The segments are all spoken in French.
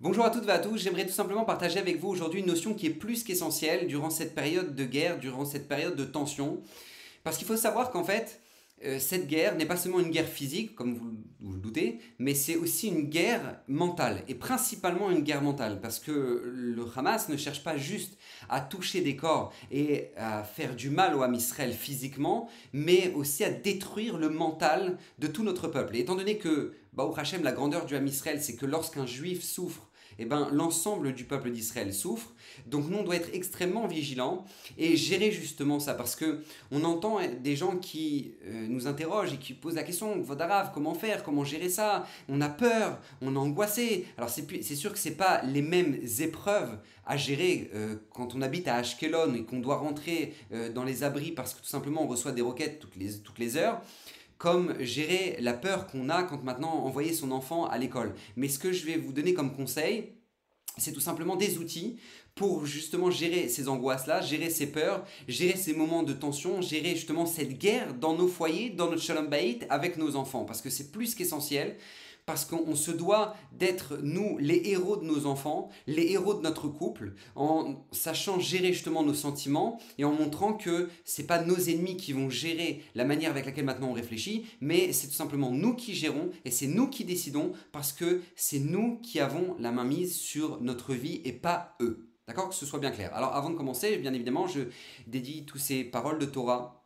Bonjour à toutes et à tous, j'aimerais tout simplement partager avec vous aujourd'hui une notion qui est plus qu'essentielle durant cette période de guerre, durant cette période de tension. Parce qu'il faut savoir qu'en fait, cette guerre n'est pas seulement une guerre physique, comme vous, vous le doutez, mais c'est aussi une guerre mentale, et principalement une guerre mentale, parce que le Hamas ne cherche pas juste à toucher des corps et à faire du mal au Ham Israël physiquement, mais aussi à détruire le mental de tout notre peuple. Et étant donné que, Baruch Hashem, la grandeur du Ham Israël, c'est que lorsqu'un juif souffre, eh ben, l'ensemble du peuple d'Israël souffre. Donc nous, on doit être extrêmement vigilants et gérer justement ça, parce que on entend des gens qui euh, nous interrogent et qui posent la question, Vodarav, comment faire, comment gérer ça? On a peur, on est angoissé. Alors c'est sûr que c'est pas les mêmes épreuves à gérer euh, quand on habite à Ashkelon et qu'on doit rentrer euh, dans les abris parce que tout simplement on reçoit des roquettes toutes les heures comme gérer la peur qu'on a quand maintenant envoyer son enfant à l'école. Mais ce que je vais vous donner comme conseil, c'est tout simplement des outils pour justement gérer ces angoisses-là, gérer ces peurs, gérer ces moments de tension, gérer justement cette guerre dans nos foyers, dans notre shalom bayit avec nos enfants. Parce que c'est plus qu'essentiel parce qu'on se doit d'être, nous, les héros de nos enfants, les héros de notre couple, en sachant gérer justement nos sentiments et en montrant que c'est pas nos ennemis qui vont gérer la manière avec laquelle maintenant on réfléchit, mais c'est tout simplement nous qui gérons et c'est nous qui décidons parce que c'est nous qui avons la main mise sur notre vie et pas eux. D'accord? Que ce soit bien clair. Alors avant de commencer, bien évidemment, je dédie toutes ces paroles de Torah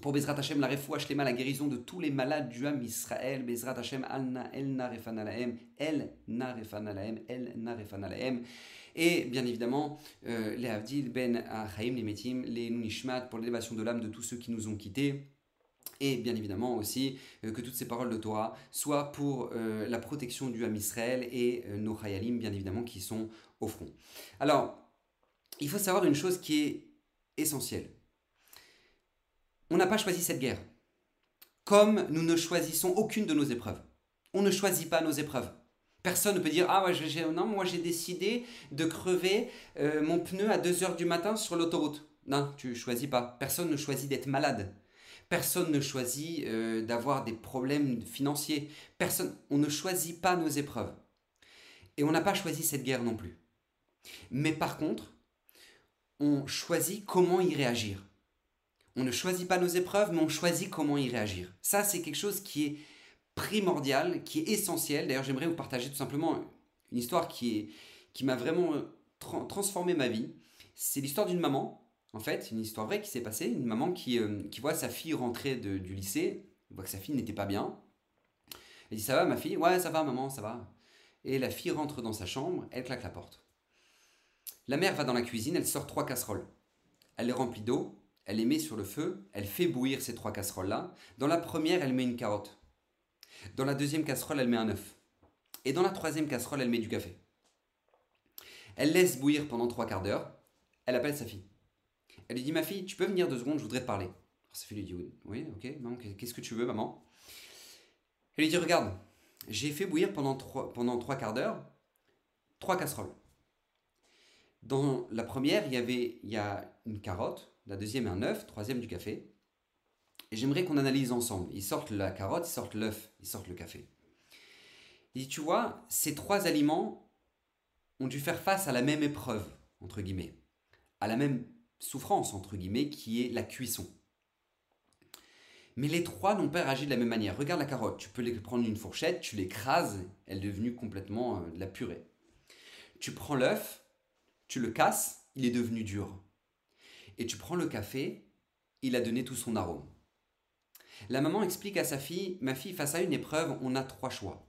pour Bezrat Hashem, la refoua shlema, la guérison de tous les malades du Ham Israël. Bezrat Hashem, alna, el narefanalaem, el narefanalaem, el narefanalaem. Et bien évidemment, euh, les Avdil, Ben Achaim, les Metim, les Nunishmat, pour l'élévation de l'âme de tous ceux qui nous ont quittés. Et bien évidemment aussi euh, que toutes ces paroles de Torah soient pour euh, la protection du Ham Israël et nos Chayalim, bien évidemment, qui sont au front. Alors, il faut savoir une chose qui est essentielle on n'a pas choisi cette guerre. Comme nous ne choisissons aucune de nos épreuves. On ne choisit pas nos épreuves. Personne ne peut dire Ah, ouais, non, moi j'ai décidé de crever euh, mon pneu à 2h du matin sur l'autoroute. Non, tu choisis pas. Personne ne choisit d'être malade. Personne ne choisit euh, d'avoir des problèmes financiers. Personne, on ne choisit pas nos épreuves. Et on n'a pas choisi cette guerre non plus. Mais par contre, on choisit comment y réagir. On ne choisit pas nos épreuves, mais on choisit comment y réagir. Ça, c'est quelque chose qui est primordial, qui est essentiel. D'ailleurs, j'aimerais vous partager tout simplement une histoire qui, qui m'a vraiment euh, transformé ma vie. C'est l'histoire d'une maman, en fait, une histoire vraie qui s'est passée. Une maman qui, euh, qui voit sa fille rentrer du lycée, voit que sa fille n'était pas bien. Elle dit Ça va, ma fille? Ouais, ça va, maman, ça va. Et la fille rentre dans sa chambre, elle claque la porte. La mère va dans la cuisine, elle sort trois casseroles. Elle les remplit d'eau, elle les met sur le feu, elle fait bouillir ces trois casseroles-là. Dans la première, elle met une carotte. Dans la deuxième casserole, elle met un œuf. Et dans la troisième casserole, elle met du café. Elle laisse bouillir pendant trois quarts d'heure. Elle appelle sa fille. Elle lui dit Ma fille, tu peux venir deux secondes, je voudrais te parler. sa fille lui dit Oui, ok, qu'est-ce que tu veux, maman? Elle lui dit Regarde, j'ai fait bouillir pendant trois, pendant trois quarts d'heure trois casseroles. Dans la première, il y avait il y a une carotte, la deuxième un œuf, troisième du café. J'aimerais qu'on analyse ensemble. Ils sortent la carotte, ils sortent l'œuf, ils sortent le café. Et tu vois, ces trois aliments ont dû faire face à la même épreuve, entre guillemets, à la même souffrance, entre guillemets, qui est la cuisson. Mais les trois n'ont pas réagi de la même manière. Regarde la carotte, tu peux les prendre une fourchette, tu l'écrases, elle est devenue complètement euh, de la purée. Tu prends l'œuf, tu le casses, il est devenu dur et tu prends le café, il a donné tout son arôme. La maman explique à sa fille, ma fille, face à une épreuve, on a trois choix.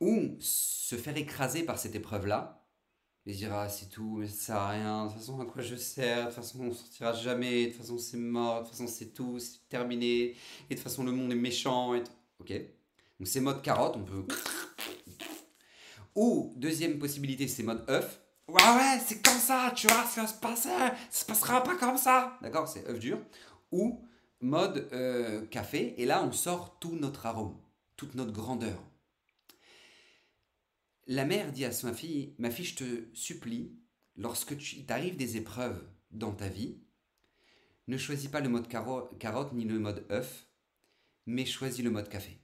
Ou se faire écraser par cette épreuve-là, et dire ah c'est tout, mais ça sert à rien, de toute façon à quoi je sers, de toute façon on sortira jamais, de toute façon c'est mort, de toute façon c'est tout, c'est terminé, et de toute façon le monde est méchant, ok Donc c'est mode carotte, on peut... Ou deuxième possibilité, c'est mode œuf, Ouais, ouais, c'est comme ça, tu vois, ça va se passer, ça se passera pas comme ça. D'accord, c'est œuf dur. Ou mode euh, café, et là on sort tout notre arôme, toute notre grandeur. La mère dit à sa fille, ma fille, je te supplie, lorsque tu t'arrives des épreuves dans ta vie, ne choisis pas le mode carotte ni le mode œuf, mais choisis le mode café.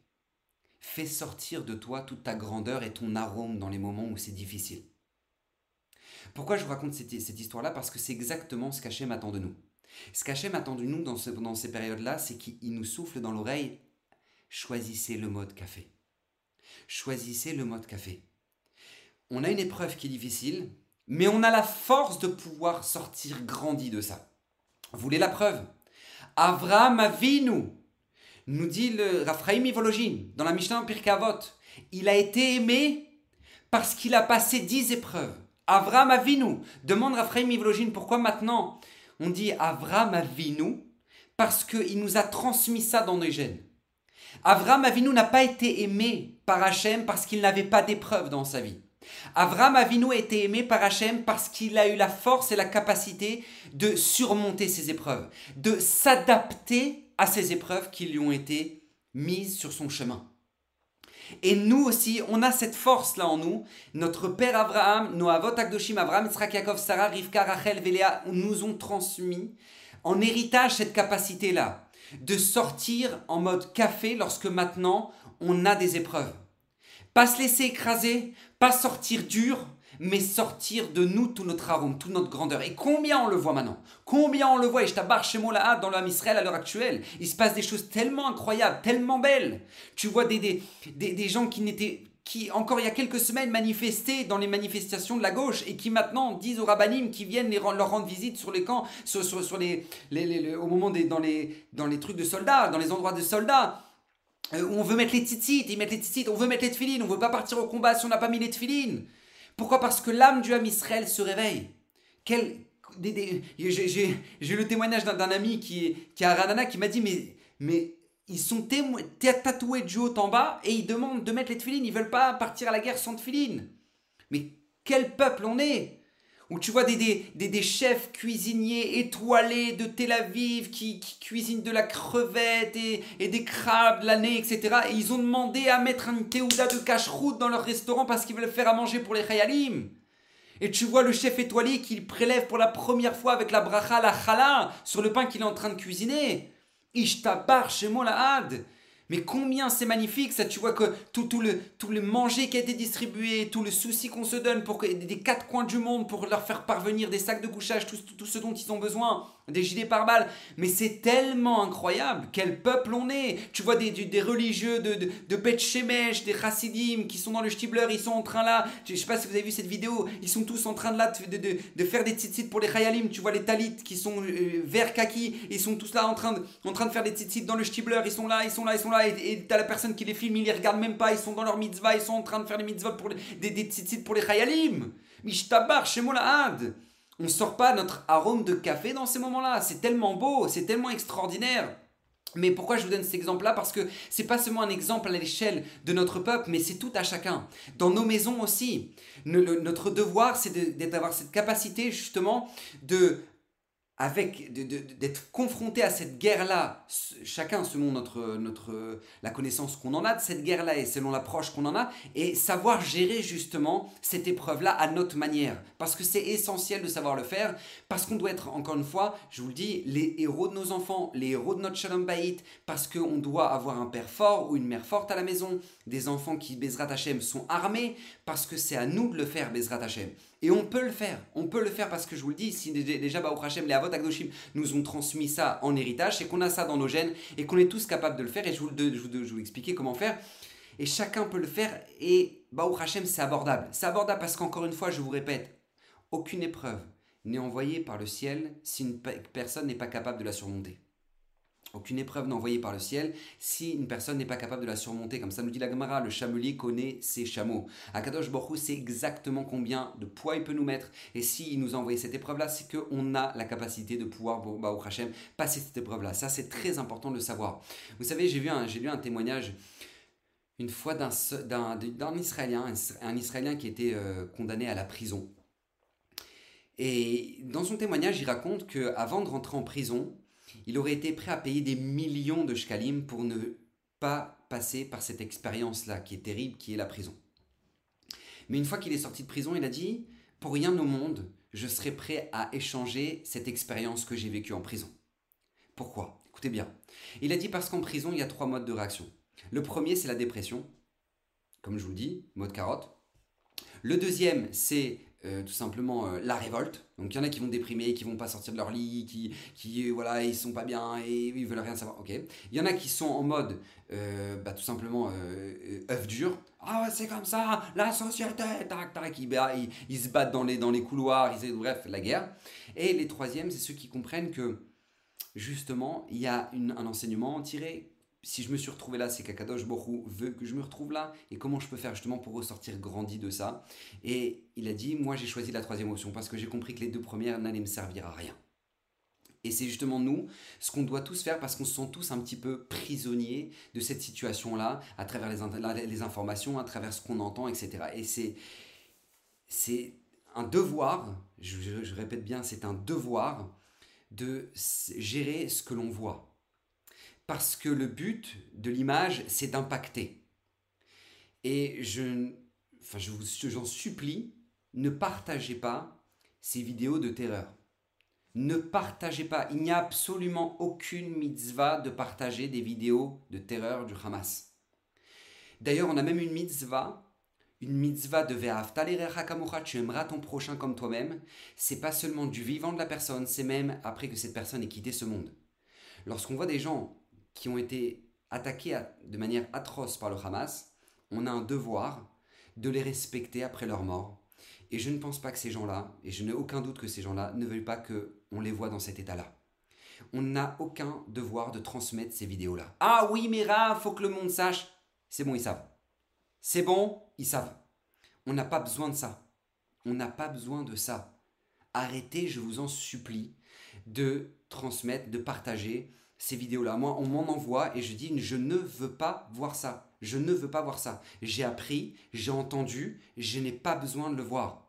fais sortir de toi toute ta grandeur et ton arôme dans les moments où c'est difficile. Pourquoi je vous raconte cette, histoire-là Parce que c'est exactement ce qu'Hachem attend de nous. Ce qu'Hachem attend de nous dans, ces périodes-là, c'est qu'il nous souffle dans l'oreille choisissez le mode café. Choisissez le mode café. On a une épreuve qui est difficile, mais on a la force de pouvoir sortir grandi de ça. Vous voulez la preuve Avraham Avinu, nous dit le Raphaïm Ivologine dans la Mishnah Pirkavot, il a été aimé parce qu'il a passé dix épreuves. Avraham Avinu, demande Raphaïm Ivologine pourquoi maintenant on dit Avraham Avinu parce qu'il nous a transmis ça dans nos gènes. Avraham Avinu n'a pas été aimé par Hachem parce qu'il n'avait pas d'épreuves dans sa vie. Avraham Avinu a été aimé par Hachem parce qu'il a eu la force et la capacité de surmonter ces épreuves, de s'adapter à ces épreuves qui lui ont été mises sur son chemin. Et nous aussi, on a cette force-là en nous. Notre père Abraham, nos avot Akdoshim, Abraham, Yitzhak, Yaakov, Sarah, Rivka, Rachel, Véléa, nous ont transmis en héritage cette capacité-là de sortir en mode café lorsque maintenant on a des épreuves. Pas se laisser écraser, pas sortir dur, mais sortir de nous tout notre arôme, toute notre grandeur. Et combien on le voit maintenant? Combien on le voit? Et je t'abarre chez là dans l'âme Israël à l'heure actuelle. Il se passe des choses tellement incroyables, tellement belles. Tu vois des, des, des, gens qui n'étaient qui encore il y a quelques semaines manifestaient dans les manifestations de la gauche et qui maintenant disent aux rabbinim qui viennent les, leur rendre visite sur les camps, sur, sur, les, les, au moment des dans les, dans les trucs de soldats, dans les endroits de soldats, euh, on veut mettre les tzitzit, ils mettent les tzitzit, on veut mettre les tefilines, on veut pas partir au combat si on n'a pas mis les tefilines. Pourquoi? Parce que l'âme du âme Israël se réveille. Quel, j'ai le témoignage d'un ami qui, qui est à Ranana qui m'a dit mais, mais ils sont tatoués du haut en bas et ils demandent de mettre les tefilines. Ils veulent pas partir à la guerre sans tefilines. Mais quel peuple on est? Où tu vois des, chefs cuisiniers étoilés de Tel Aviv qui, cuisinent de la crevette et, des crabes l'année, etc. Et ils ont demandé à mettre un théouda de cache-route dans leur restaurant parce qu'ils veulent faire à manger pour les khayalim. Et tu vois le chef étoilé qui prélève pour la première fois avec la bracha, la chala, sur le pain qu'il est en train de cuisiner. Ishtabar chez moi. Mais combien c'est magnifique, ça, tu vois que tout, tout, le, tout le manger qui a été distribué, tout le souci qu'on se donne pour que, des quatre coins du monde pour leur faire parvenir des sacs de couchage, tout, tout ce dont ils ont besoin, des gilets pare-balles. Mais c'est tellement incroyable. Quel peuple on est. Tu vois des, des, religieux de, de, de Bet Shemesh, des Chassidim qui sont dans le Stibler, ils sont en train là. Je sais pas si vous avez vu cette vidéo. Ils sont tous en train de là de, de, de faire des tzitzit pour les Chayalim. Tu vois les Talit qui sont euh, vert kaki. Ils sont tous là en train de, en train de faire des tzitzit dans le Stibler. Ils sont là, ils sont là, ils sont là. Et t'as la personne qui les filme, ils les regardent même pas. Ils sont dans leur mitzvah. Ils sont en train de faire des mitzvahs pour les, des, des pour les Chayalim. Mishtabar, chez moi la had. On sort pas notre arôme de café dans ces moments-là. C'est tellement beau, c'est tellement extraordinaire. Mais pourquoi je vous donne cet exemple-là? Parce que c'est pas seulement un exemple à l'échelle de notre peuple, mais c'est tout à chacun. Dans nos maisons aussi. notre devoir, c'est d'avoir cette capacité justement de avec d'être confronté à cette guerre-là, chacun selon notre, notre, la connaissance qu'on en a de cette guerre-là et selon l'approche qu'on en a, et savoir gérer justement cette épreuve-là à notre manière. Parce que c'est essentiel de savoir le faire, parce qu'on doit être, encore une fois, je vous le dis, les héros de nos enfants, les héros de notre Shalom Bayit, parce qu'on doit avoir un père fort ou une mère forte à la maison, des enfants qui, Bezrat Hashem, sont armés, parce que c'est à nous de le faire, Bezrat Hashem. Et on peut le faire. On peut le faire parce que je vous le dis, si déjà Baruch Hashem, les Avot Agdoshim nous ont transmis ça en héritage, c'est qu'on a ça dans nos gènes et qu'on est tous capables de le faire. Et je vous, expliquer comment faire. Et chacun peut le faire. Et Baruch Hashem, c'est abordable. C'est abordable parce qu'encore une fois, je vous répète, aucune épreuve n'est envoyée par le ciel si une personne n'est pas capable de la surmonter. Aucune épreuve envoyée par le ciel si une personne n'est pas capable de la surmonter. Comme ça nous dit la Gemara, le chamelier connaît ses chameaux. Akadosh Borou sait exactement combien de poids il peut nous mettre. Et s'il nous a envoyé cette épreuve-là, c'est qu'on a la capacité de pouvoir, au Hachem, passer cette épreuve-là. Ça, c'est très important de le savoir. Vous savez, j'ai, vu lu un témoignage une fois d'un, Israélien, un Israélien qui était euh, condamné à la prison. Et dans son témoignage, il raconte qu'avant de rentrer en prison, il aurait été prêt à payer des millions de shkalim pour ne pas passer par cette expérience-là qui est terrible, qui est la prison. Mais une fois qu'il est sorti de prison, il a dit, pour rien au monde, je serais prêt à échanger cette expérience que j'ai vécue en prison. Pourquoi? Écoutez bien. Il a dit parce qu'en prison, il y a trois modes de réaction. Le premier, c'est la dépression, comme je vous le dis, mode carotte. Le deuxième, c'est euh, tout simplement euh, la révolte. Donc il y en a qui vont déprimer, qui vont pas sortir de leur lit, qui, qui voilà, ils sont pas bien et ils veulent rien savoir. Ok. Il y en a qui sont en mode, euh, bah, tout simplement œuf dur. Ah c'est comme ça, la société, tac tac, ils, bah, ils, se battent dans les, dans les couloirs, ils, bref, la guerre. Et les troisièmes, c'est ceux qui comprennent que justement, il y a un enseignement tiré si je me suis retrouvé là, c'est qu'Akadosh Borou veut que je me retrouve là. Et comment je peux faire justement pour ressortir grandi de ça Et il a dit, moi j'ai choisi la troisième option parce que j'ai compris que les deux premières n'allaient me servir à rien. Et c'est justement nous, ce qu'on doit tous faire parce qu'on se sent tous un petit peu prisonniers de cette situation-là, à travers les, informations, à travers ce qu'on entend, etc. Et c'est, c'est un devoir, je répète bien, c'est un devoir de gérer ce que l'on voit parce que le but de l'image, c'est d'impacter. Et je, enfin, je vous, j'en supplie, ne partagez pas ces vidéos de terreur. Ne partagez pas. Il n'y a absolument aucune mitzvah de partager des vidéos de terreur du Hamas. D'ailleurs, on a même une mitzvah, une mitzvah de Ve'afta tu aimeras ton prochain comme toi-même. C'est pas seulement du vivant de la personne, c'est même après que cette personne ait quitté ce monde. Lorsqu'on voit des gens qui ont été attaqués de manière atroce par le Hamas, on a un devoir de les respecter après leur mort. Et je ne pense pas que ces gens-là, et je n'ai aucun doute que ces gens-là, ne veulent pas qu'on les voit dans cet état-là. On n'a aucun devoir de transmettre ces vidéos-là. Ah oui, mais il faut que le monde sache. C'est bon, ils savent. C'est bon, ils savent. On n'a pas besoin de ça. On n'a pas besoin de ça. Arrêtez, je vous en supplie, de transmettre, de partager ces vidéos-là. Moi, on m'en envoie et je dis, je ne veux pas voir ça. Je ne veux pas voir ça. J'ai appris, j'ai entendu, je n'ai pas besoin de le voir.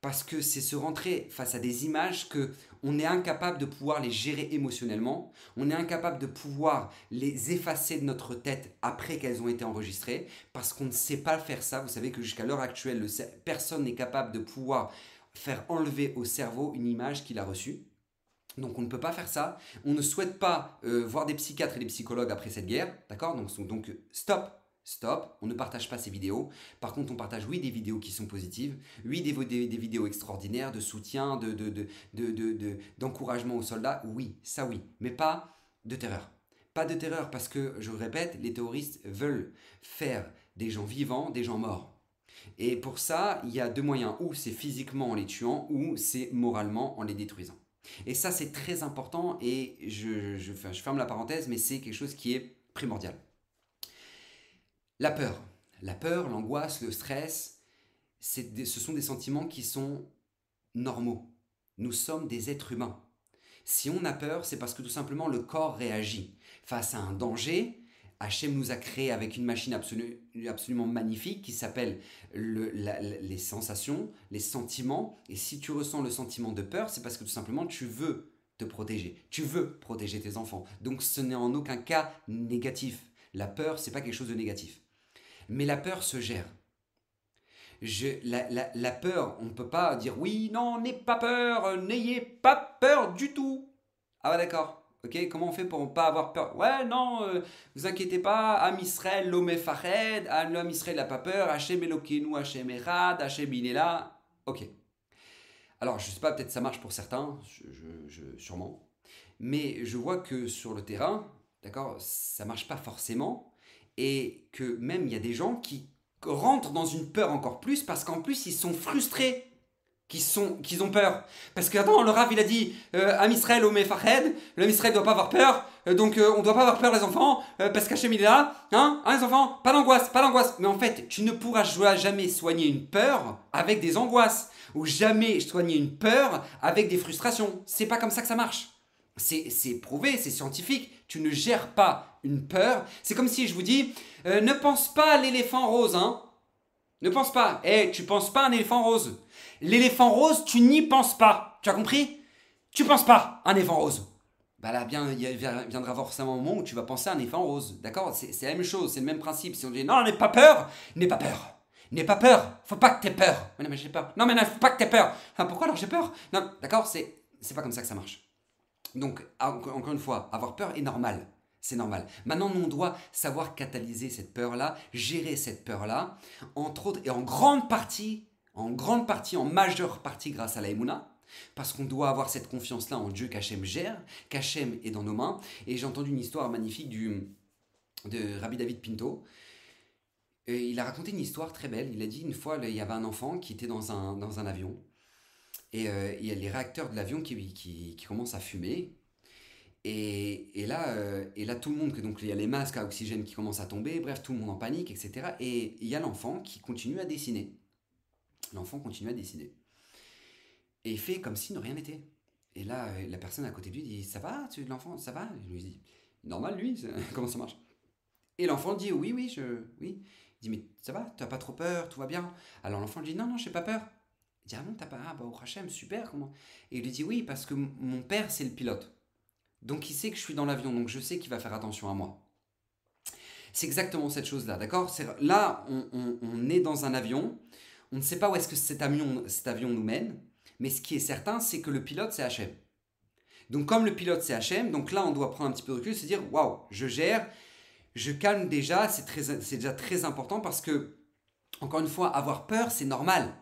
Parce que c'est se rentrer face à des images que on est incapable de pouvoir les gérer émotionnellement, on est incapable de pouvoir les effacer de notre tête après qu'elles ont été enregistrées, parce qu'on ne sait pas faire ça. Vous savez que jusqu'à l'heure actuelle, personne n'est capable de pouvoir faire enlever au cerveau une image qu'il a reçue. Donc on ne peut pas faire ça. On ne souhaite pas euh, voir des psychiatres et des psychologues après cette guerre. D'accord? Donc, stop, stop. On ne partage pas ces vidéos. Par contre, on partage, oui, des vidéos qui sont positives. Oui, des, des, vidéos extraordinaires de soutien, d'encouragement de, de, aux soldats. Oui, ça oui. Mais pas de terreur. Pas de terreur parce que, je répète, les terroristes veulent faire des gens vivants des gens morts. Et pour ça, il y a deux moyens. Ou c'est physiquement en les tuant, ou c'est moralement en les détruisant. Et ça, c'est très important et je, je, ferme la parenthèse, mais c'est quelque chose qui est primordial. La peur. La peur, l'angoisse, le stress, ce sont des sentiments qui sont normaux. Nous sommes des êtres humains. Si on a peur, c'est parce que tout simplement le corps réagit. Face à un danger, Hachem nous a créé avec une machine absolument magnifique qui s'appelle les sensations, les sentiments. Et si tu ressens le sentiment de peur, c'est parce que tout simplement tu veux te protéger. Tu veux protéger tes enfants. Donc ce n'est en aucun cas négatif. La peur, c'est pas quelque chose de négatif. Mais la peur se gère. la, peur, on ne peut pas dire oui, non, n'aie pas peur, n'ayez pas peur du tout. Ah ouais, d'accord. Ok, comment on fait pour ne pas avoir peur? Ouais, non, euh, vous inquiétez pas, Am Israël, l'homme fared, l'homme Israël n'a pas peur, Hachem Elokeinu, Hachem Erad, Hachem il est là. Ok. Alors, je sais pas, peut-être ça marche pour certains, sûrement. Mais je vois que sur le terrain, d'accord, ça marche pas forcément. Et que même il y a des gens qui rentrent dans une peur encore plus parce qu'en plus ils sont frustrés qui, sont, qui ont peur. Parce que, attends, le Rav, il a dit euh, Am Israël, Ome Fahed, doit pas avoir peur, euh, donc euh, on doit pas avoir peur, les enfants, euh, parce qu'Hachem il est là, hein, hein, les enfants, pas d'angoisse, pas d'angoisse. Mais en fait, tu ne pourras jamais soigner une peur avec des angoisses, ou jamais soigner une peur avec des frustrations. C'est pas comme ça que ça marche. C'est prouvé, c'est scientifique. Tu ne gères pas une peur. C'est comme si je vous dis ne pense pas à l'éléphant rose, hein. Ne pense pas. Eh, tu penses pas à un éléphant rose. L'éléphant rose, tu n'y penses pas. Tu as compris? Tu penses pas à un éléphant rose. Bah là, bien, il viendra forcément un moment où tu vas penser à un éléphant rose. D'accord? C'est, la même chose, c'est le même principe. Si on dit non, n'aie pas peur, n'aie pas peur. N'aie pas peur. Faut pas que t'aies peur. Mais non, mais j'ai peur. Non, mais non, faut pas que t'aies peur. Ah, pourquoi alors j'ai peur? Non, d'accord C'est, c'est pas comme ça que ça marche. Donc, encore une fois, avoir peur est normal. C'est normal. Maintenant, on doit savoir catalyser cette peur-là, gérer cette peur-là, entre autres, et en grande partie, en grande partie, en majeure partie grâce à la parce qu'on doit avoir cette confiance-là en Dieu qu'Hachem gère, qu'Hachem est dans nos mains. Et j'ai entendu une histoire magnifique du, de Rabbi David Pinto. Et il a raconté une histoire très belle. Il a dit une fois, il y avait un enfant qui était dans un, dans un avion. Et euh, il y a les réacteurs de l'avion qui, qui, qui commencent à fumer. Et, et, là, euh, et là, tout le monde, donc il y a les masques à oxygène qui commencent à tomber, bref, tout le monde en panique, etc. Et il y a l'enfant qui continue à dessiner. L'enfant continue à dessiner. Et il fait comme si ne rien n'était. Et là, euh, la personne à côté de lui dit Ça va, tu l'enfant, ça va? Il lui dit Normal, lui, comment ça marche? Et l'enfant dit Oui, oui, je. Oui. Il dit Mais ça va, tu n'as pas trop peur, tout va bien? Alors l'enfant lui dit Non, non, je n'ai pas peur. Il dit Ah bon, t'as pas. Ah bah, au Hachem, super, comment? Et il lui dit Oui, parce que mon père, c'est le pilote. Donc il sait que je suis dans l'avion, donc je sais qu'il va faire attention à moi. C'est exactement cette chose-là, d'accord? Là, on, est dans un avion, on ne sait pas où est-ce que cet avion, nous mène, mais ce qui est certain, c'est que le pilote, c'est HM. Donc comme le pilote, c'est HM, donc là, on doit prendre un petit peu de recul, se dire, waouh, je gère, je calme déjà, c'est déjà très important parce que, encore une fois, avoir peur, c'est normal.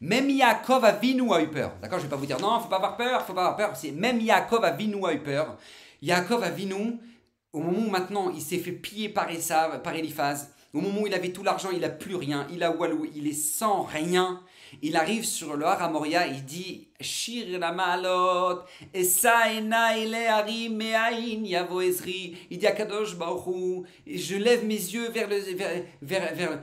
Même Yaakov Avinu a eu peur. D'accord Je ne vais pas vous dire non, faut pas avoir peur, faut pas avoir peur. C'est même Yaakov Avinu a eu peur. Yaakov Avinu, au moment où maintenant il s'est fait piller par par Eliphaz, au moment où il avait tout l'argent, il n'a plus rien, il a Walou, il est sans rien. Il arrive sur le Har Moria, il dit Shir la malot, yavo Ezri. Il dit à Kadosh Baruch je lève mes yeux vers, le, vers, vers, vers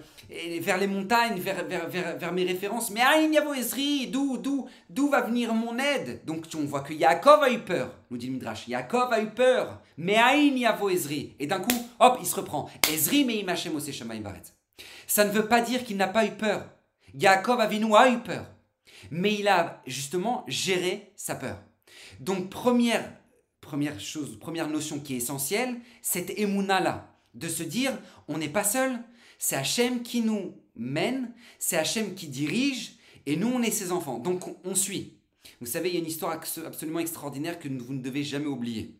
vers les montagnes, vers, vers, vers, mes références. Mais Aïn Yavo Ezri, d'où, d'où, d'où va venir mon aide? Donc on voit que Yaakov a eu peur, nous dit le Midrash. Yaakov a eu peur, mais Aïn Yavo Ezri. Et d'un coup, hop, il se reprend. Ezri mais Imachem Baret. Ça ne veut pas dire qu'il n'a pas eu peur. Yaakov Avinu a eu peur. Mais il a justement géré sa peur. Donc première, première chose, première notion qui est essentielle, cette émouna-là, de se dire, on n'est pas seul, c'est Hachem qui nous mène, c'est Hachem qui dirige, et nous, on est ses enfants. Donc, on, suit. Vous savez, il y a une histoire absolument extraordinaire que vous ne devez jamais oublier.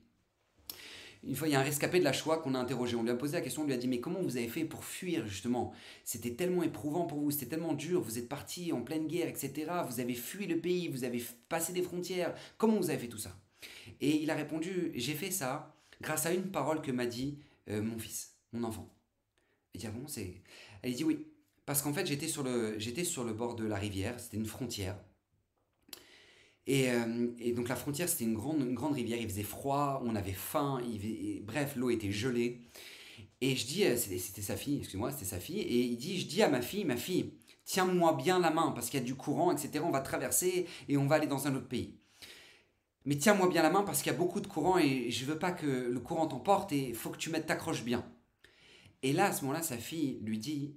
Une fois, il y a un rescapé de la Shoah qu'on a interrogé. On lui a posé la question, on lui a dit Mais comment vous avez fait pour fuir, justement? C'était tellement éprouvant pour vous, c'était tellement dur, vous êtes parti en pleine guerre, etc. Vous avez fui le pays, vous avez passé des frontières. Comment vous avez fait tout ça? Et il a répondu J'ai fait ça grâce à une parole que m'a dit euh, mon fils, mon enfant. Il dit, ah bon, c'est... Elle dit oui, parce qu'en fait, j'étais sur, le, j'étais sur le bord de la rivière, c'était une frontière. Et, euh, et, donc la frontière, c'était une grande, une grande rivière, il faisait froid, on avait faim, bref, l'eau était gelée. Et je dis, euh, c'était, sa fille, excuse-moi, c'était sa fille, et il dit, je dis à ma fille, ma fille, tiens-moi bien la main, parce qu'il y a du courant, etc., on va traverser et on va aller dans un autre pays. Mais tiens-moi bien la main parce qu'il y a beaucoup de courant et je veux pas que le courant t'emporte et faut que tu mettes t'accroches bien. Et là, à ce moment-là, sa fille lui dit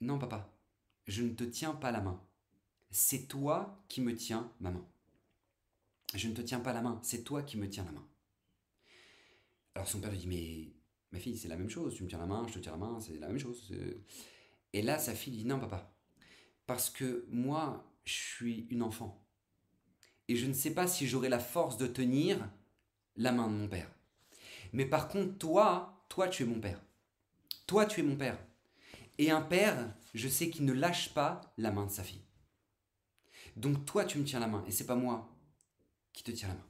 Non, papa, je ne te tiens pas la main. C'est toi qui me tiens ma main. Je ne te tiens pas la main, c'est toi qui me tiens la main. Alors son père lui dit Mais ma fille, c'est la même chose, tu me tiens la main, je te tiens la main, c'est la même chose. Et là, sa fille dit Non, papa, parce que moi, je suis une enfant. Et je ne sais pas si j'aurai la force de tenir la main de mon père. Mais par contre, toi, toi tu es mon père. Toi tu es mon père. Et un père, je sais qu'il ne lâche pas la main de sa fille. Donc toi tu me tiens la main et c'est pas moi qui te tiens la main.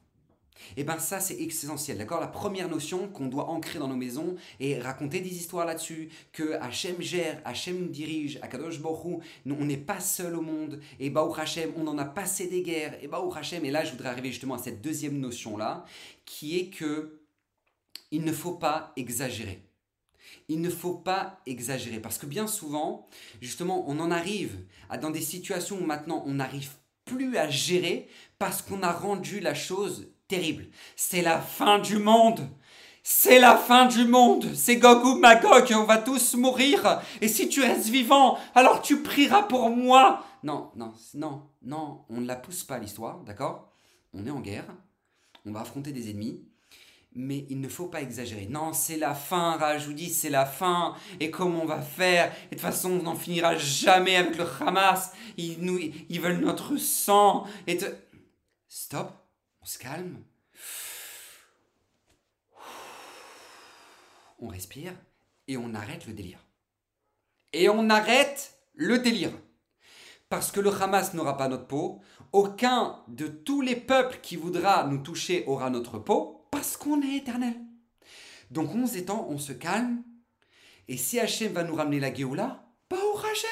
Et eh bien ça c'est essentiel, d'accord? La première notion qu'on doit ancrer dans nos maisons et raconter des histoires là-dessus, que Hachem gère, Hachem dirige, Akadosh Borou, on n'est pas seul au monde, et Baou Hachem, on en a passé des guerres, et Baou Hachem, et là je voudrais arriver justement à cette deuxième notion-là, qui est que il ne faut pas exagérer. Il ne faut pas exagérer parce que bien souvent, justement, on en arrive à dans des situations où maintenant on n'arrive plus à gérer parce qu'on a rendu la chose terrible. C'est la fin du monde. C'est la fin du monde. C'est Gog ou Magog. On va tous mourir. Et si tu restes vivant, alors tu prieras pour moi. Non, non, non, non. On ne la pousse pas l'histoire, d'accord? On est en guerre. On va affronter des ennemis mais il ne faut pas exagérer. Non, c'est la fin, Rajoudi, c'est la fin. Et comment on va faire Et de toute façon, on n'en finira jamais avec le Hamas. Ils, nous, ils veulent notre sang. Et Stop, on se calme. on respire et on arrête le délire. Et on arrête le délire. Parce que le Hamas n'aura pas notre peau, aucun de tous les peuples qui voudra nous toucher aura notre peau, parce qu'on est éternel. Donc 11 étant, on se calme, et si Hachem va nous ramener la Géoula, pas Hachem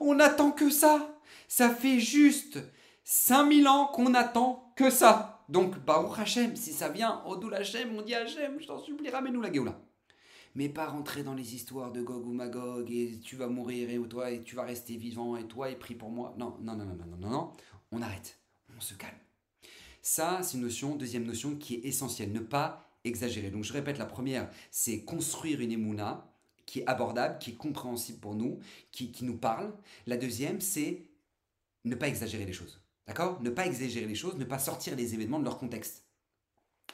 On n'attend que ça. Ça fait juste 5000 ans qu'on attend que ça. Donc, Baruch Hachem, si ça vient, Odul Hachem, on dit Hachem, je t'en supplie, ramène-nous la Géoula. Mais pas rentrer dans les histoires de Gog ou Magog et tu vas mourir et toi tu vas rester vivant et toi et prie pour moi. Non, non, non, non, non, non, non, on arrête, on se calme. Ça, c'est une notion, deuxième notion qui est essentielle, ne pas exagérer. Donc je répète, la première, c'est construire une émouna qui est abordable, qui est compréhensible pour nous, qui, qui nous parle. La deuxième, c'est ne pas exagérer les choses. D'accord? Ne pas exagérer les choses, ne pas sortir les événements de leur contexte.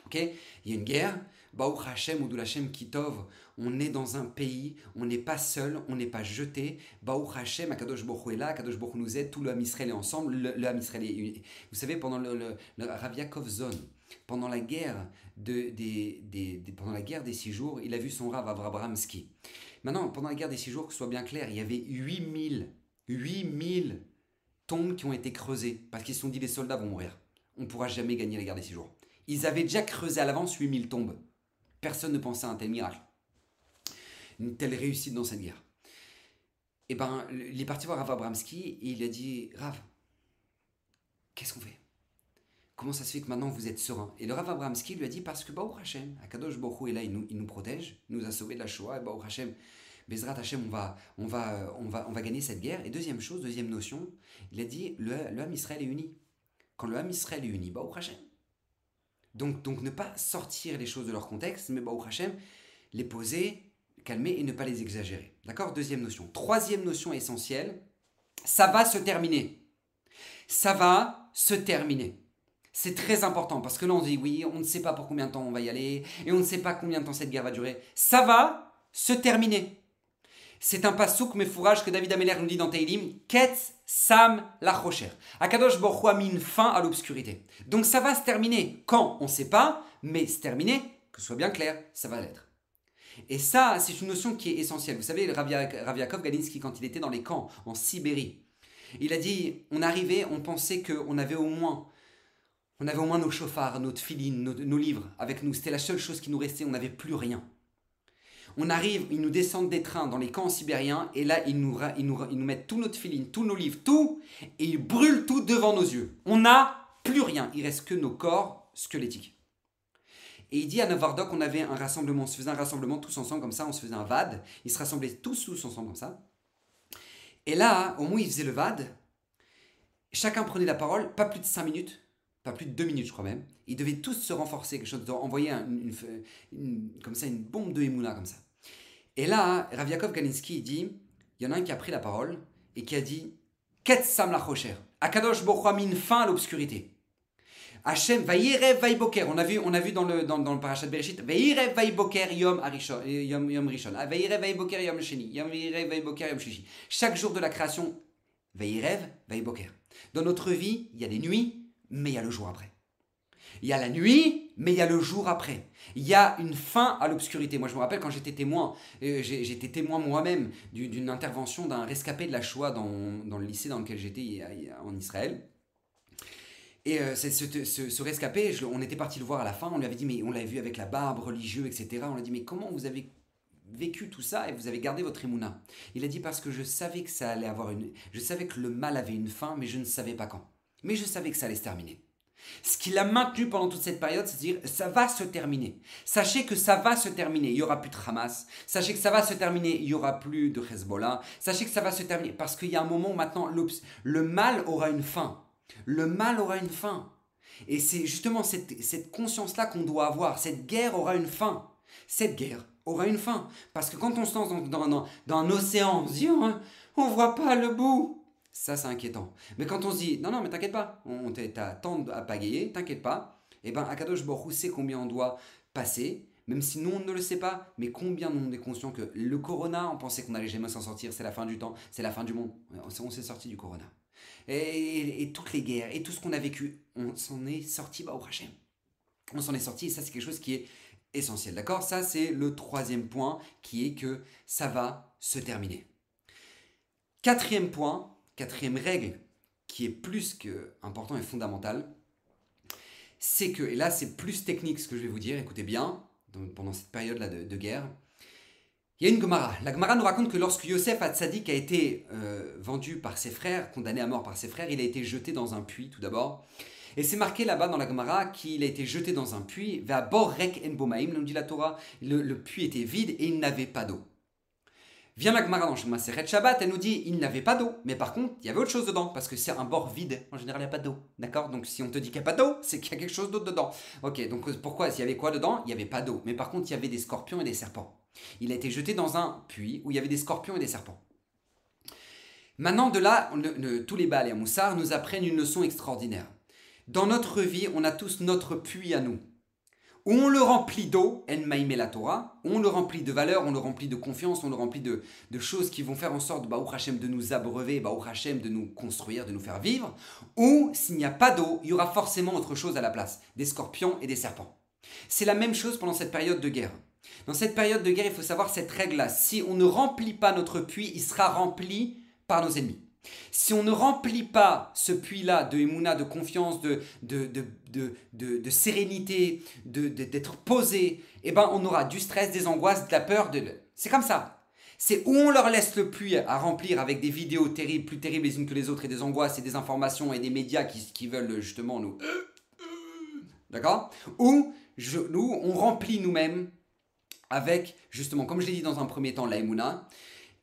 Ok? Il y a une guerre, Baruch Hashem ou Hashem Kitov, on est dans un pays, on n'est pas seul, on n'est pas jeté. Baruch Hashem, Akadosh Baruch est là, Akadosh Baruch nous aide, tout le Ham Israël est ensemble, le, Israël est Vous savez, pendant le, le Zone, pendant la guerre de, des, des, pendant la guerre des six jours, il a vu son Rav Avramski. Maintenant, pendant la guerre des six jours, que ce soit bien clair, il y avait 8000, 8000 tombes qui ont été creusées parce qu'ils se sont dit les soldats vont mourir. On ne pourra jamais gagner la guerre des six jours. Ils avaient déjà creusé à l'avance 8000 tombes. Personne ne pensait à un tel miracle, une telle réussite dans cette guerre. Et eh ben, il est parti voir Rav Abramski et il a dit Rav, qu'est-ce qu'on fait? Comment ça se fait que maintenant vous êtes serein? Et le Rav Abramski lui a dit Parce que Baruch Hashem, Akadosh Baruch est là, il nous, il nous protège, il nous a sauvés de la Shoah, et Baruch Hashem, Bezrat Hashem, on va, on, va, on, va, on va gagner cette guerre. Et deuxième chose, deuxième notion, il a dit Le, le Ham Israël est uni. Quand le Ham Israël est uni, Baruch Hashem, donc, donc ne pas sortir les choses de leur contexte, mais au Hachem, les poser, calmer et ne pas les exagérer. D'accord? Deuxième notion. Troisième notion essentielle, ça va se terminer. Ça va se terminer. C'est très important parce que là on dit oui, on ne sait pas pour combien de temps on va y aller et on ne sait pas combien de temps cette guerre va durer. Ça va se terminer. C'est un pasouk fourrages que David Ameller nous dit dans Teilim, Ketz Sam Lachocher. Akadosh Baruch a mis une fin à l'obscurité. Donc ça va se terminer. Quand On ne sait pas, mais se terminer, que ce soit bien clair, ça va l'être. Et ça, c'est une notion qui est essentielle. Vous savez, Rav Yaakov Galinsky, quand il était dans les camps en Sibérie, il a dit, on arrivait, on pensait qu'on avait au moins on avait au moins nos chauffards, notre filine, nos livres avec nous. C'était la seule chose qui nous restait, on n'avait plus rien. On arrive, ils nous descendent des trains dans les camps sibériens, et là, ils nous, ils ils nous mettent tout notre filine, tous nos livres, tout, et ils brûlent tout devant nos yeux. On n'a plus rien, il reste que nos corps squelettiques. Et il dit à Novardok, on avait un rassemblement, on se faisait un rassemblement tous ensemble comme ça, on se faisait un VAD, ils se rassemblaient tous, tous ensemble comme ça. Et là, au où ils faisaient le VAD, chacun prenait la parole, pas plus de 5 minutes, pas plus de 2 minutes je crois même. Ils devaient tous se renforcer, quelque chose, envoyer une, comme ça une bombe de Emouna comme ça. Et là, Rav Kalinski, dit, il y en a un qui a pris la parole et qui a dit Ket Sam la Akadosh Bokhu mis une fin à l'obscurité. Hachem, Vaïrev Vaïboker. On a vu, on a vu dans le, dans, dans le parachat Bereshit, Vaïrev Vaïboker Yom, Arishon, Yom, Yom Rishon, ah, Vaïrev Vaïboker Yom Sheni, Yom Vaïboker Yom Shishi. Chaque jour de la création, Vaïrev Vaïboker. Dans notre vie, il y a des nuits, mais il y a le jour après. Il y a la nuit, mais il y a le jour après. Il y a une fin à l'obscurité. Moi, je me rappelle quand j'étais témoin, euh, j'étais témoin moi-même d'une intervention d'un rescapé de la Shoah dans, le lycée dans lequel j'étais en Israël. Et euh, ce, rescapé, on était parti le voir à la fin, on lui avait dit, mais on l'avait vu avec la barbe, religieux, etc. On lui a dit, mais comment vous avez vécu tout ça et vous avez gardé votre émouna? Il a dit, parce que je savais que ça allait avoir une... Je savais que le mal avait une fin, mais je ne savais pas quand. Mais je savais que ça allait se terminer. Ce qui l'a maintenu pendant toute cette période, c'est de dire ça va se terminer. Sachez que ça va se terminer. Il y aura plus de Hamas. Sachez que ça va se terminer. Il y aura plus de Hezbollah. Sachez que ça va se terminer parce qu'il y a un moment où maintenant le mal aura une fin. Le mal aura une fin. Et c'est justement cette, conscience-là qu'on doit avoir. Cette guerre aura une fin. Cette guerre aura une fin. Parce que quand on se lance dans, un océan, on se hein, on voit pas le bout. Ça, c'est inquiétant. Mais quand on se dit, non, non, mais t'inquiète pas, on t'a tant à pagayer, t'inquiète pas, et eh ben Akadosh Baruch sait combien on doit passer, même si nous on ne le sait pas, mais combien on est conscient que le corona, on pensait qu'on allait jamais s'en sortir, c'est la fin du temps, c'est la fin du monde. On s'est sorti du corona. Et, toutes les guerres, et tout ce qu'on a vécu, on s'en est sorti, bah, au On s'en est sorti, et ça c'est quelque chose qui est essentiel. D'accord? Ça, c'est le troisième point qui est que ça va se terminer. Quatrième point, quatrième règle qui est plus que important et fondamental, c'est que, et là c'est plus technique ce que je vais vous dire, écoutez bien, pendant cette période-là de, guerre, il y a une Gemara. La Gemara nous raconte que lorsque Yosef Hatzadik a été euh, vendu par ses frères, condamné à mort par ses frères, il a été jeté dans un puits tout d'abord. Et c'est marqué là-bas dans la Gemara qu'il a été jeté dans un puits, va Borrek en Bomaim, nous dit la Torah, le puits était vide et il n'avait pas d'eau. Vient la Gemara dans Shabbat, Shabbat, elle nous dit il n'avait pas d'eau, mais par contre, il y avait autre chose dedans, parce que c'est un bord vide. En général, il n'y a pas d'eau. D'accord? Donc si on te dit qu'il n'y a pas d'eau, c'est qu'il y a quelque chose d'autre dedans. Ok, donc pourquoi? S'il y avait quoi dedans? Il n'y avait pas d'eau. Mais par contre, il y avait des scorpions et des serpents. Il a été jeté dans un puits où il y avait des scorpions et des serpents. Maintenant, de là, tous les Baal et Moussar nous apprennent une leçon extraordinaire. Dans notre vie, on a tous notre puits à nous on le remplit d'eau, en la Torah, on le remplit de valeur, on le remplit de confiance, on le remplit de, choses qui vont faire en sorte, Baruch Hashem, de nous abreuver, Baruch Hashem, de nous construire, de nous faire vivre, ou s'il n'y a pas d'eau, il y aura forcément autre chose à la place, des scorpions et des serpents. C'est la même chose pendant cette période de guerre. Dans cette période de guerre, il faut savoir cette règle-là. Si on ne remplit pas notre puits, il sera rempli par nos ennemis. Si on ne remplit pas ce puits-là de émouna, de confiance, de, de, de, de sérénité, d'être posé, eh ben on aura du stress, des angoisses, de la peur. De... C'est comme ça. C'est où on leur laisse le puits à remplir avec des vidéos terribles, plus terribles les unes que les autres, et des angoisses et des informations et des médias qui, qui veulent justement nous... D'accord? Ou nous, on remplit nous-mêmes avec, justement, comme je l'ai dit dans un premier temps, la émouna,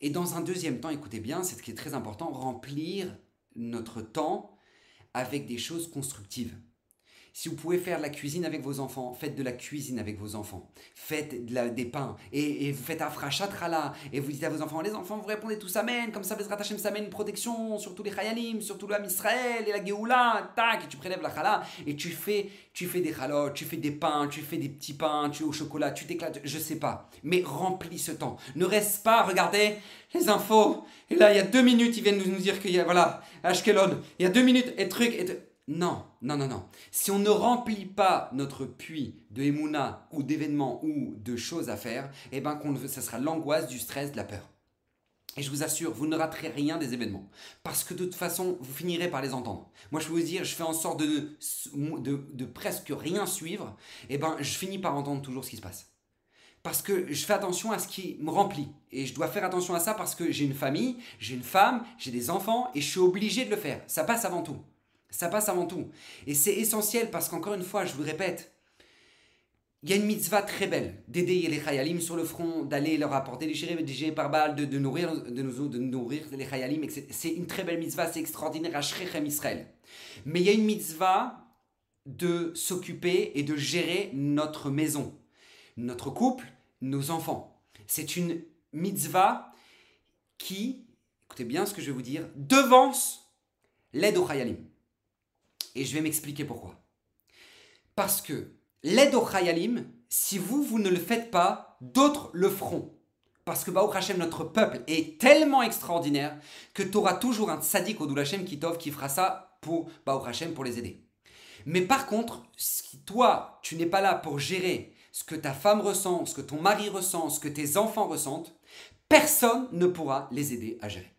et dans un deuxième temps, écoutez bien, c'est ce qui est très important, remplir notre temps avec des choses constructives. Si vous pouvez faire de la cuisine avec vos enfants, faites de la cuisine avec vos enfants. Faites de la, des pains. Et, vous faites afrachatrala. Et vous dites à vos enfants, les enfants, vous répondez tous Amen. Comme ça, Bezrat Hashem s'amène une protection sur tous les Chayalim, sur tout l'âme Israël et la Géoula. Tac, et tu prélèves la chala. Et tu fais, tu fais des chalotes, tu fais des pains, tu fais des petits pains, tu es au chocolat, tu t'éclates. Je sais pas. Mais remplis ce temps. Ne reste pas, regardez les infos. Et là, il y a deux minutes, ils viennent nous dire qu'il y a, voilà, Ashkelon. Il y a deux minutes, et truc, et non, non, non, non. Si on ne remplit pas notre puits de émouna ou d'événements ou de choses à faire, eh ben, sera l'angoisse, du stress, de la peur. Et je vous assure, vous ne raterez rien des événements. Parce que de toute façon, vous finirez par les entendre. Moi, je peux vous dire, je fais en sorte de, de, presque rien suivre. Eh ben, je finis par entendre toujours ce qui se passe. Parce que je fais attention à ce qui me remplit. Et je dois faire attention à ça parce que j'ai une famille, j'ai une femme, j'ai des enfants et je suis obligé de le faire. Ça passe avant tout. Ça passe avant tout. Et c'est essentiel parce qu'encore une fois, je vous le répète, il y a une mitzvah très belle d'aider les chayalim sur le front, d'aller leur apporter des chérés par balle, de, de, nourrir, de, nous, de nourrir les chayalim. C'est une très belle mitzvah, c'est extraordinaire à Shrechem Israël. Mais il y a une mitzvah de s'occuper et de gérer notre maison, notre couple, nos enfants. C'est une mitzvah qui, écoutez bien ce que je vais vous dire, devance l'aide aux chayalim. Et je vais m'expliquer pourquoi. Parce que l'aide au Chayalim, si vous, vous ne le faites pas, d'autres le feront. Parce que Baruch Hashem, notre peuple, est tellement extraordinaire que tu auras toujours un sadique au Hashem qui t'offre, qui fera ça pour Baruch Hashem, pour les aider. Mais par contre, si toi, tu n'es pas là pour gérer ce que ta femme ressent, ce que ton mari ressent, ce que tes enfants ressentent, personne ne pourra les aider à gérer.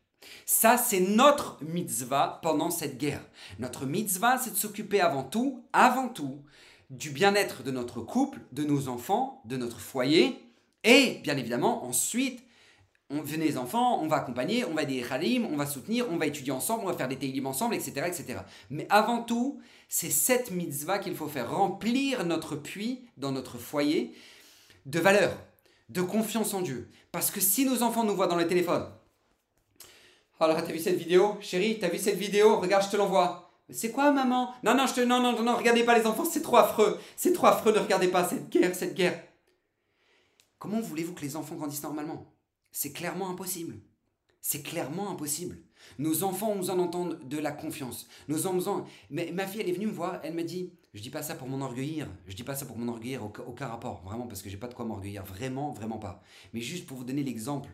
Ça, c'est notre mitzvah pendant cette guerre. Notre mitzvah, c'est de s'occuper avant tout, avant tout, du bien-être de notre couple, de nos enfants, de notre foyer. Et bien évidemment, ensuite, on, venez les enfants, on va accompagner, on va aider les khalim, on va soutenir, on va étudier ensemble, on va faire des télim ensemble, etc., etc. Mais avant tout, c'est cette mitzvah qu'il faut faire remplir notre puits dans notre foyer de valeur, de confiance en Dieu. Parce que si nos enfants nous voient dans le téléphone, alors, t'as vu cette vidéo? Chérie, t'as vu cette vidéo? Regarde, je te l'envoie. C'est quoi, maman? Non, non, je te... non, non, non, non, regardez pas les enfants, c'est trop affreux. C'est trop affreux, ne regardez pas cette guerre, cette guerre. Comment voulez-vous que les enfants grandissent normalement? C'est clairement impossible. C'est clairement impossible. Nos enfants nous en entendent de la confiance. Nos enfants. Mais ma fille, elle est venue me voir, elle m'a dit Je dis pas ça pour m'enorgueillir. Je dis pas ça pour m'enorgueillir, aucun, rapport. Vraiment, parce que j'ai pas de quoi m'orgueillir. Vraiment, vraiment pas. Mais juste pour vous donner l'exemple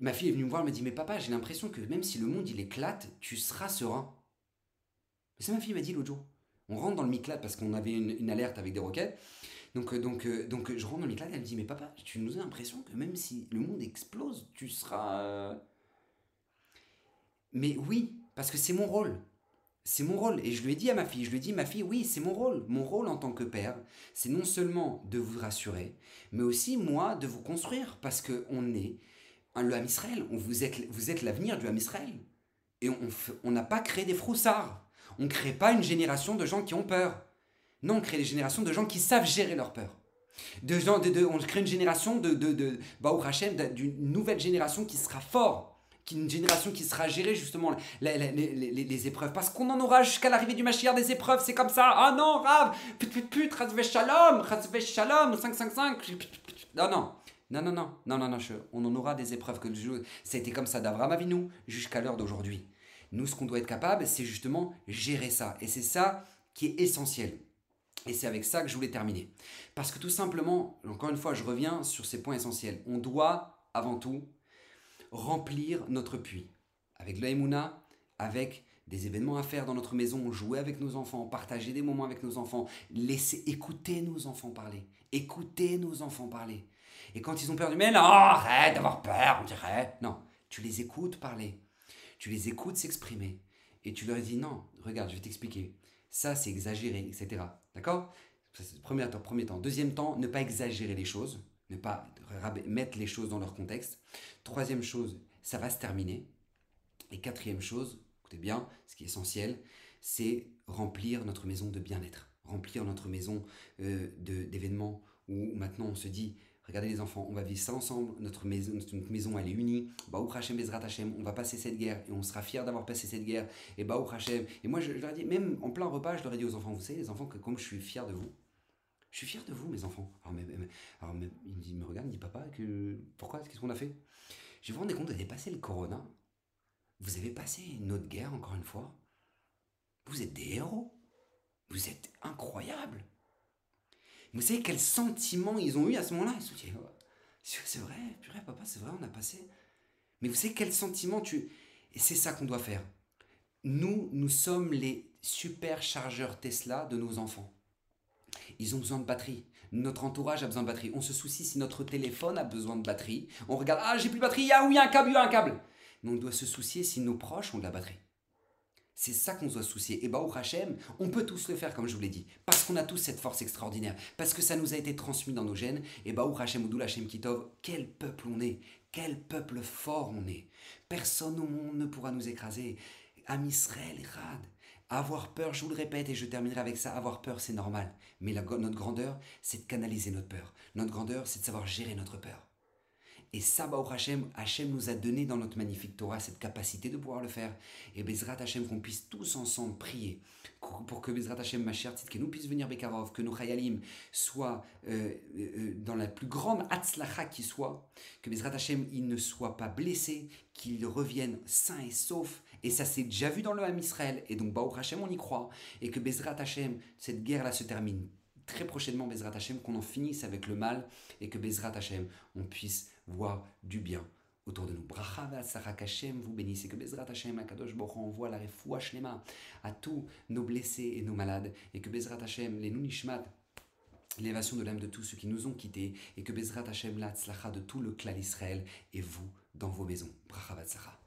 ma fille est venue me voir, elle m'a dit Mais papa, j'ai l'impression que même si le monde il éclate, tu seras serein. C'est ma fille m'a dit l'autre jour. On rentre dans le miclate parce qu'on avait une, alerte avec des roquettes. Donc, euh, donc, euh, donc je rentre dans Miklat, elle me dit, mais papa, tu nous as l'impression que même si le monde explose, tu seras... euh, Mais oui, parce que c'est mon rôle. C'est mon rôle. Et je lui ai dit à ma fille, je lui ai dit, ma fille, oui, c'est mon rôle. Mon rôle en tant que père, c'est non seulement de vous rassurer, mais aussi, moi, de vous construire. Parce qu'on est le Ham Israël. On, vous êtes, vous êtes l'avenir du Ham Israël. Et on n'a pas créé des froussards. On ne crée pas une génération de gens qui ont peur. Non, on crée des générations de gens qui savent gérer leur peur. De gens, de, on crée une génération de, de, de d'une nouvelle génération qui sera fort, qui, une génération qui sera gérer justement les, épreuves. Parce qu'on en aura jusqu'à l'arrivée du Mashiach des épreuves, c'est comme ça. Ah non, Rav, put put put, Shalom, Shalom, 555. Non, non. Non, non, non, non, non, non, je- on en aura des épreuves que jour- ça a été comme ça d'Avraham Avinu jusqu'à l'heure d'aujourd'hui. Nous, ce qu'on doit être capable, c'est justement gérer ça. Et c'est ça qui est essentiel. Et c'est avec ça que je voulais terminer. Parce que tout simplement, encore une fois, je reviens sur ces points essentiels. On doit, avant tout, remplir notre puits. Avec l'Aïmouna, avec des événements à faire dans notre maison, jouer avec nos enfants, partager des moments avec nos enfants, laisser écouter nos enfants parler. Écouter nos enfants parler. Et quand ils ont peur du mais non, arrête d'avoir peur, on dirait. Non, tu les écoutes parler. Tu les écoutes s'exprimer. Et tu leur dis non, regarde, je vais t'expliquer. Ça, c'est exagéré, etc. D'accord? Premier temps, premier temps. Deuxième temps, ne pas exagérer les choses. Ne pas mettre les choses dans leur contexte. Troisième chose, ça va se terminer. Et quatrième chose, écoutez bien, ce qui est essentiel, c'est remplir notre maison de bien-être. Remplir notre maison euh, d'événements où maintenant on se dit, regardez les enfants, on va vivre ça ensemble, notre maison, notre maison elle est unie, Baruch Hashem, Bezrat on va passer cette guerre et on sera fiers d'avoir passé cette guerre, et Baruch Hashem. Et moi je, leur ai dit, même en plein repas, je leur ai dit aux enfants, vous savez les enfants, que comme je suis fier de vous, je suis fier de vous mes enfants. Alors, mais, alors il me dit, il me regarde, il dit, papa, que, pourquoi, qu'est-ce qu'on a fait? Je vous rendez compte, vous avez passé le corona, vous avez passé une autre guerre encore une fois, vous êtes des héros, vous êtes incroyables. Vous savez quel sentiment ils ont eu à ce moment-là? Ils se sont dit, Oh, c'est vrai, papa, c'est vrai, on a passé. Mais vous savez quel sentiment tu. Et c'est ça qu'on doit faire. Nous, nous sommes les superchargeurs Tesla de nos enfants. Ils ont besoin de batterie. Notre entourage a besoin de batterie. On se soucie si notre téléphone a besoin de batterie. On regarde, ah, j'ai plus de batterie, ah oui, y a un câble, il y a un câble. Mais on doit se soucier si nos proches ont de la batterie. C'est ça qu'on doit se soucier. Et Baruch Hashem, on peut tous le faire, comme je vous l'ai dit, parce qu'on a tous cette force extraordinaire, parce que ça nous a été transmis dans nos gènes. Et Baruch Hashem, Oudou Hashem Kitov, quel peuple on est, quel peuple fort on est. Personne au monde ne pourra nous écraser. Am Israël, Rad. Avoir peur, je vous le répète et je terminerai avec ça, avoir peur c'est normal. Mais notre grandeur, c'est de canaliser notre peur. Notre grandeur, c'est de savoir gérer notre peur. Et ça, Baruch Hashem, Hashem nous a donné dans notre magnifique Torah cette capacité de pouvoir le faire. Et Bezrat Hashem, qu'on puisse tous ensemble prier pour que Bezrat Hashem, ma chère que nous puissions venir Bekarov, que nos Chayalim soient euh, euh, dans la plus grande Hatzlacha qui soit, que Bezrat Hashem, il ne soit pas blessé, qu'il revienne sain et sauf. Et ça s'est déjà vu dans le Ham Israël. Et donc, Baruch Hashem, on y croit. Et que Bezrat Hashem, cette guerre-là se termine très prochainement, Bezrat Hashem, qu'on en finisse avec le mal et que Bezrat Hashem, on puisse voir du bien autour de nous. Bracha Hashem, vous bénissez que Bezrat Hashem, Akadosh Baruch envoie la refoua shlema à tous nos blessés et nos malades et que Bezrat Hashem, les Nunishmat, l'élévation de l'âme de tous ceux qui nous ont quittés et que Bezrat Hashem, la de tout le clan Israël et vous dans vos maisons. Bracha.